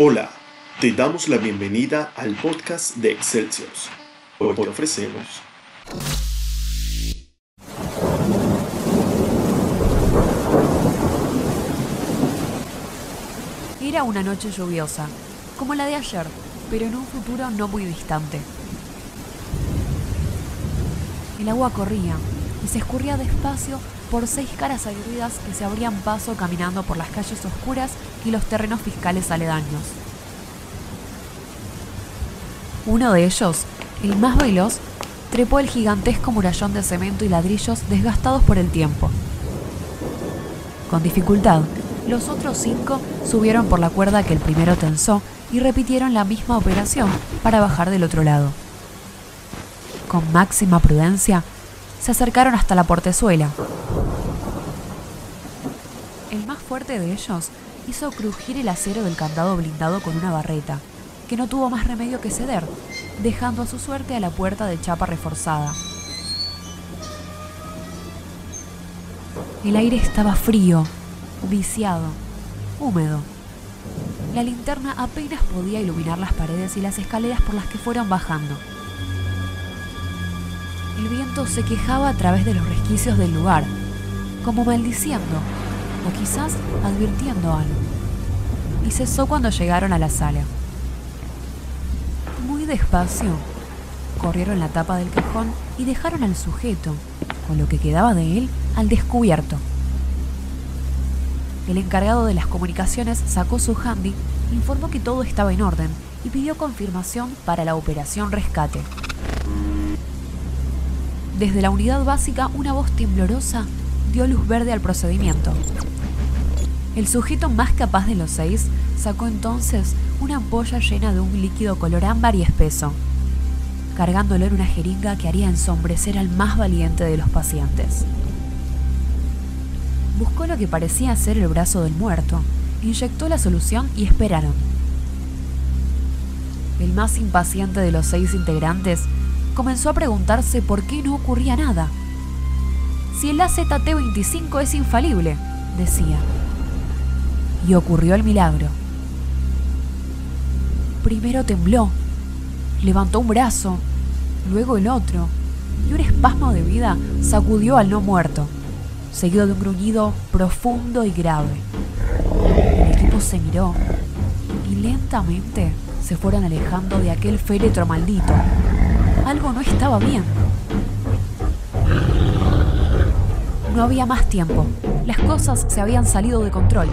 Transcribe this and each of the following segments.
Hola, te damos la bienvenida al podcast de Excelsior. Hoy te ofrecemos Era una noche lluviosa, como la de ayer, pero en un futuro no muy distante. El agua corría y se escurría despacio por seis caras aguerridas que se abrían paso caminando por las calles oscuras y los terrenos fiscales aledaños. Uno de ellos, el más veloz, trepó el gigantesco murallón de cemento y ladrillos desgastados por el tiempo. Con dificultad, los otros cinco subieron por la cuerda que el primero tensó y repitieron la misma operación para bajar del otro lado. Con máxima prudencia, se acercaron hasta la portezuela. El más fuerte de ellos hizo crujir el acero del candado blindado con una barreta, que no tuvo más remedio que ceder, dejando a su suerte a la puerta de chapa reforzada. El aire estaba frío, viciado, húmedo. La linterna apenas podía iluminar las paredes y las escaleras por las que fueron bajando. El viento se quejaba a través de los resquicios del lugar, como maldiciendo, o quizás advirtiendo algo. Y cesó cuando llegaron a la sala. Muy despacio, corrieron la tapa del cajón y dejaron al sujeto, con lo que quedaba de él, al descubierto. El encargado de las comunicaciones sacó su handy, informó que todo estaba en orden y pidió confirmación para la operación rescate. Desde la unidad básica, una voz temblorosa dio luz verde al procedimiento. El sujeto más capaz de los seis sacó entonces una ampolla llena de un líquido color ámbar y espeso, cargándolo en una jeringa que haría ensombrecer al más valiente de los pacientes. Buscó lo que parecía ser el brazo del muerto, inyectó la solución y esperaron. El más impaciente de los seis integrantes comenzó a preguntarse por qué no ocurría nada. Si el AZT-25 es infalible, decía. Y ocurrió el milagro. Primero tembló, levantó un brazo, luego el otro, y un espasmo de vida sacudió al no muerto, seguido de un gruñido profundo y grave. El equipo se miró y lentamente se fueron alejando de aquel féretro maldito algo no estaba bien. No había más tiempo. Las cosas se habían salido de control.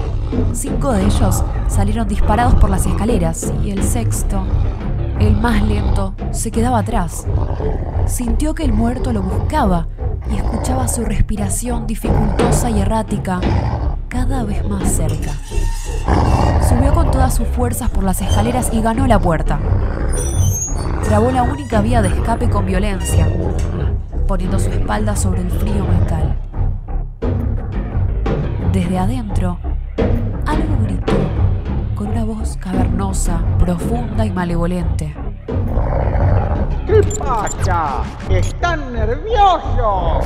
Cinco de ellos salieron disparados por las escaleras y el sexto, el más lento, se quedaba atrás. Sintió que el muerto lo buscaba y escuchaba su respiración dificultosa y errática cada vez más cerca. Subió con todas sus fuerzas por las escaleras y ganó la puerta trabó la única vía de escape con violencia, poniendo su espalda sobre el frío metal. Desde adentro, algo gritó con una voz cavernosa, profunda y malevolente. ¿Qué pasa? ¡Están nerviosos!